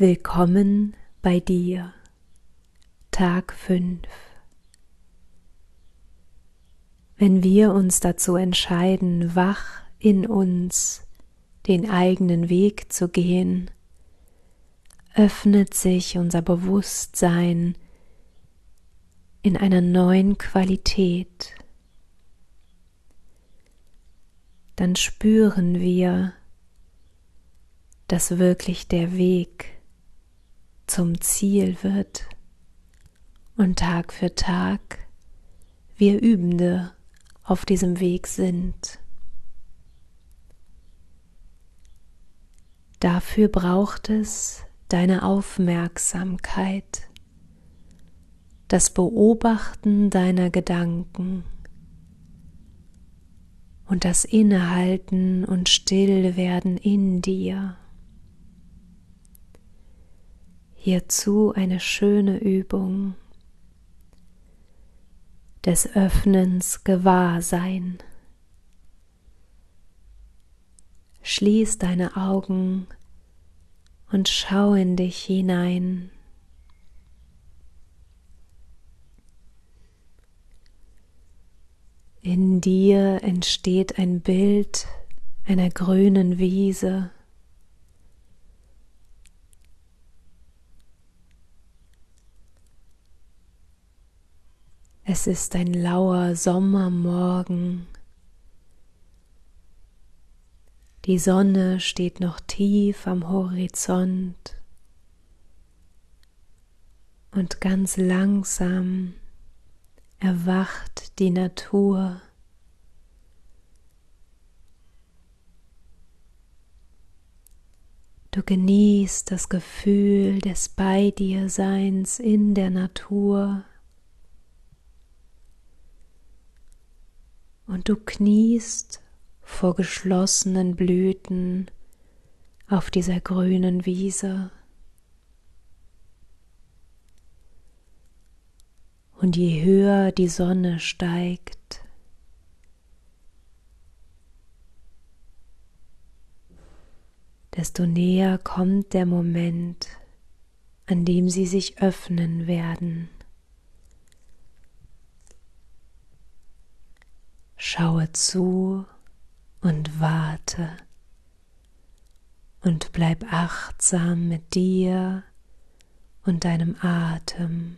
Willkommen bei dir. Tag 5. Wenn wir uns dazu entscheiden, wach in uns den eigenen Weg zu gehen, öffnet sich unser Bewusstsein in einer neuen Qualität. Dann spüren wir, dass wirklich der Weg zum Ziel wird und Tag für Tag wir Übende auf diesem Weg sind. Dafür braucht es deine Aufmerksamkeit, das Beobachten deiner Gedanken und das Innehalten und Stillwerden in dir. Hierzu eine schöne Übung des Öffnens Gewahrsein. Schließ deine Augen und schau in dich hinein. In dir entsteht ein Bild einer grünen Wiese. Es ist ein lauer Sommermorgen. Die Sonne steht noch tief am Horizont und ganz langsam erwacht die Natur. Du genießt das Gefühl des Bei dir Seins in der Natur. Und du kniest vor geschlossenen Blüten auf dieser grünen Wiese. Und je höher die Sonne steigt, desto näher kommt der Moment, an dem sie sich öffnen werden. Schaue zu und warte und bleib achtsam mit dir und deinem Atem.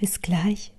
Bis gleich.